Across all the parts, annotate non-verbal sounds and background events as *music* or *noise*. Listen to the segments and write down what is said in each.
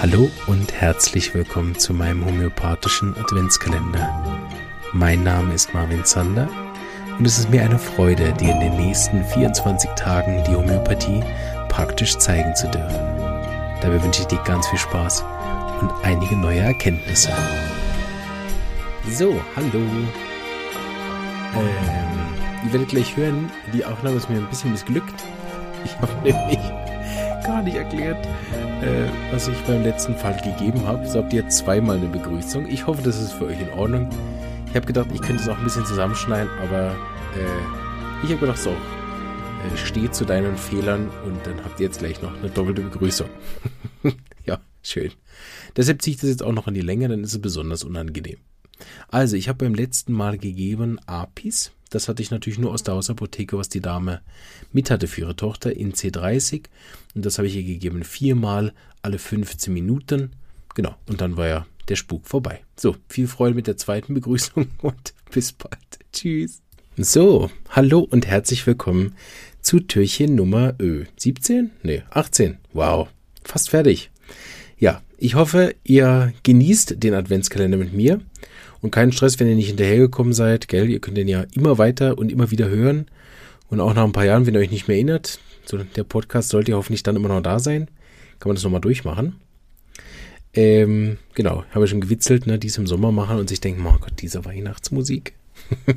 Hallo und herzlich willkommen zu meinem homöopathischen Adventskalender. Mein Name ist Marvin Zander und es ist mir eine Freude, dir in den nächsten 24 Tagen die Homöopathie praktisch zeigen zu dürfen. Dabei wünsche ich dir ganz viel Spaß und einige neue Erkenntnisse. So, hallo. Ähm, ihr werdet gleich hören, die Aufnahme ist mir ein bisschen missglückt. Ich habe nämlich gar nicht erklärt, äh, was ich beim letzten Fall gegeben habe. So habt ihr zweimal eine Begrüßung. Ich hoffe, das ist für euch in Ordnung. Ich habe gedacht, ich könnte es auch ein bisschen zusammenschneiden, aber äh, ich habe gedacht, so, äh, steh zu deinen Fehlern und dann habt ihr jetzt gleich noch eine doppelte Begrüßung. *laughs* ja, schön. Deshalb ziehe ich das jetzt auch noch in die Länge, dann ist es besonders unangenehm. Also, ich habe beim letzten Mal gegeben Apis. Das hatte ich natürlich nur aus der Hausapotheke, was die Dame mit hatte für ihre Tochter in C30. Und das habe ich ihr gegeben viermal alle 15 Minuten. Genau. Und dann war ja der Spuk vorbei. So, viel Freude mit der zweiten Begrüßung *laughs* und bis bald. Tschüss. So, hallo und herzlich willkommen zu Türchen Nummer Ö. 17? Nee, 18. Wow, fast fertig. Ja, ich hoffe, ihr genießt den Adventskalender mit mir und keinen Stress, wenn ihr nicht hinterhergekommen seid, gell? Ihr könnt den ja immer weiter und immer wieder hören und auch nach ein paar Jahren, wenn ihr euch nicht mehr erinnert, so der Podcast sollte ja hoffentlich dann immer noch da sein, kann man das nochmal durchmachen. Ähm, genau, habe ich schon gewitzelt, ne, dies im Sommer machen und sich denken, oh Gott, diese Weihnachtsmusik. *laughs*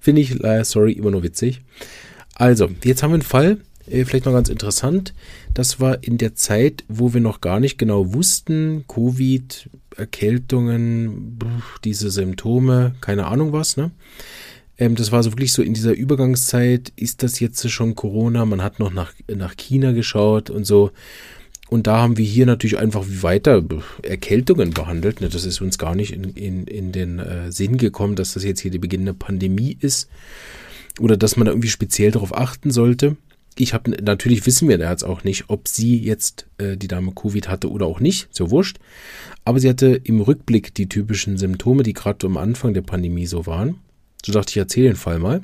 Finde ich, äh, sorry, immer nur witzig. Also, jetzt haben wir einen Fall, äh, vielleicht noch ganz interessant. Das war in der Zeit, wo wir noch gar nicht genau wussten, Covid, Erkältungen, diese Symptome, keine Ahnung was, ne? Ähm, das war so wirklich so in dieser Übergangszeit, ist das jetzt schon Corona? Man hat noch nach, nach China geschaut und so. Und da haben wir hier natürlich einfach weiter Erkältungen behandelt. Ne? Das ist uns gar nicht in, in, in den äh, Sinn gekommen, dass das jetzt hier die beginnende Pandemie ist oder dass man da irgendwie speziell darauf achten sollte. Ich habe natürlich wissen wir da jetzt auch nicht, ob sie jetzt äh, die Dame Covid hatte oder auch nicht, so wurscht. Aber sie hatte im Rückblick die typischen Symptome, die gerade am Anfang der Pandemie so waren. So dachte ich, erzähle den Fall mal.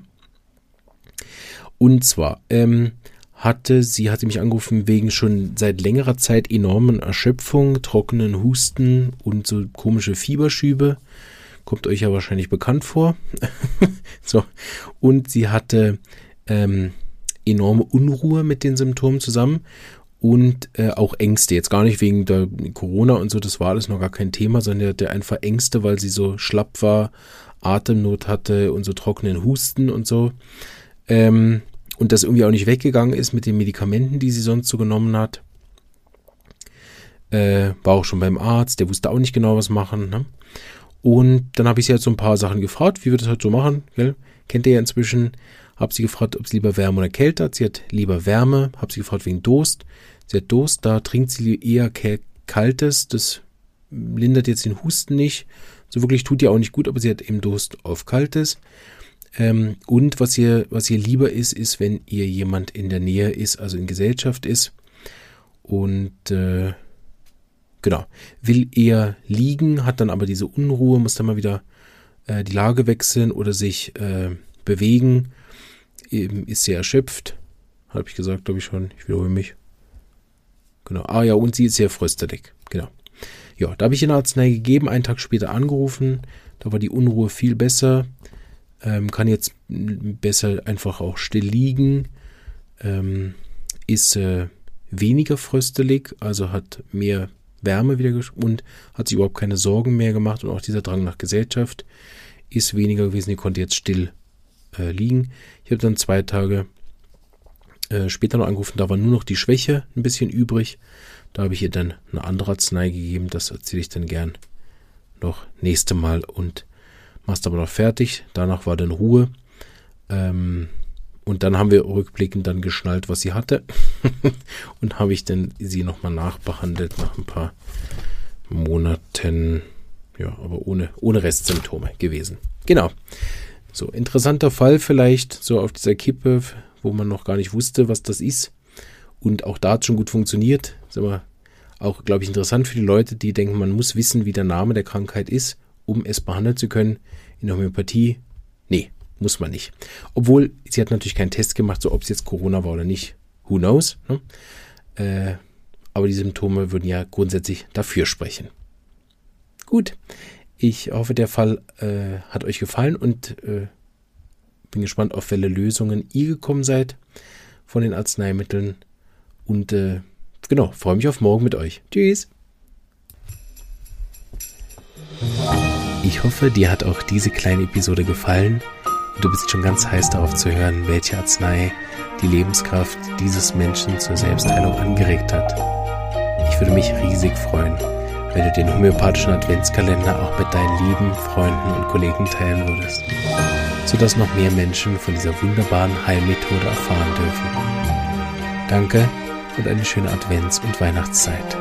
Und zwar, ähm, hatte, sie hatte mich angerufen wegen schon seit längerer Zeit enormen Erschöpfung, trockenen Husten und so komische Fieberschübe. Kommt euch ja wahrscheinlich bekannt vor. *laughs* so. Und sie hatte ähm, enorme Unruhe mit den Symptomen zusammen und äh, auch Ängste. Jetzt gar nicht wegen der Corona und so, das war alles noch gar kein Thema, sondern der einfach Ängste, weil sie so schlapp war, Atemnot hatte und so trockenen Husten und so. Ähm, und das irgendwie auch nicht weggegangen ist mit den Medikamenten, die sie sonst so genommen hat. Äh, war auch schon beim Arzt, der wusste auch nicht genau, was machen. Ne? Und dann habe ich sie halt so ein paar Sachen gefragt, wie wir das halt so machen. Gell? Kennt ihr ja inzwischen. Habe sie gefragt, ob sie lieber Wärme oder Kälte hat. Sie hat lieber Wärme. Habe sie gefragt wegen Durst. Sie hat Durst, da trinkt sie eher Kaltes. Das lindert jetzt den Husten nicht. So wirklich tut ihr auch nicht gut, aber sie hat eben Durst auf Kaltes. Ähm, und was ihr, was ihr lieber ist, ist, wenn ihr jemand in der Nähe ist, also in Gesellschaft ist. Und äh, genau, will eher liegen, hat dann aber diese Unruhe, muss dann mal wieder äh, die Lage wechseln oder sich äh, bewegen. Ist sehr erschöpft. Habe ich gesagt, glaube ich schon. Ich wiederhole mich. Genau. Ah ja, und sie ist sehr fröstelig. Genau. Ja, da habe ich ihr eine Arznei gegeben, einen Tag später angerufen. Da war die Unruhe viel besser ähm, kann jetzt besser einfach auch still liegen, ähm, ist äh, weniger fröstelig, also hat mehr Wärme wieder und hat sich überhaupt keine Sorgen mehr gemacht und auch dieser Drang nach Gesellschaft ist weniger gewesen. Die konnte jetzt still äh, liegen. Ich habe dann zwei Tage äh, später noch angerufen, da war nur noch die Schwäche ein bisschen übrig. Da habe ich ihr dann eine andere Arznei gegeben, das erzähle ich dann gern noch nächste Mal und machst aber noch fertig. Danach war dann Ruhe. Ähm, und dann haben wir rückblickend dann geschnallt, was sie hatte. *laughs* und habe ich dann sie nochmal nachbehandelt nach ein paar Monaten. Ja, aber ohne, ohne Restsymptome gewesen. Genau. So, interessanter Fall vielleicht, so auf dieser Kippe, wo man noch gar nicht wusste, was das ist. Und auch da hat es schon gut funktioniert. Ist aber auch, glaube ich, interessant für die Leute, die denken, man muss wissen, wie der Name der Krankheit ist um es behandeln zu können. In der Homöopathie, nee, muss man nicht. Obwohl, sie hat natürlich keinen Test gemacht, so ob es jetzt Corona war oder nicht. Who knows? Ne? Äh, aber die Symptome würden ja grundsätzlich dafür sprechen. Gut, ich hoffe, der Fall äh, hat euch gefallen und äh, bin gespannt, auf welche Lösungen ihr gekommen seid von den Arzneimitteln. Und äh, genau, freue mich auf morgen mit euch. Tschüss. Ich hoffe, dir hat auch diese kleine Episode gefallen und du bist schon ganz heiß darauf zu hören, welche Arznei die Lebenskraft dieses Menschen zur Selbstheilung angeregt hat. Ich würde mich riesig freuen, wenn du den homöopathischen Adventskalender auch mit deinen lieben Freunden und Kollegen teilen würdest, sodass noch mehr Menschen von dieser wunderbaren Heilmethode erfahren dürfen. Danke und eine schöne Advents- und Weihnachtszeit.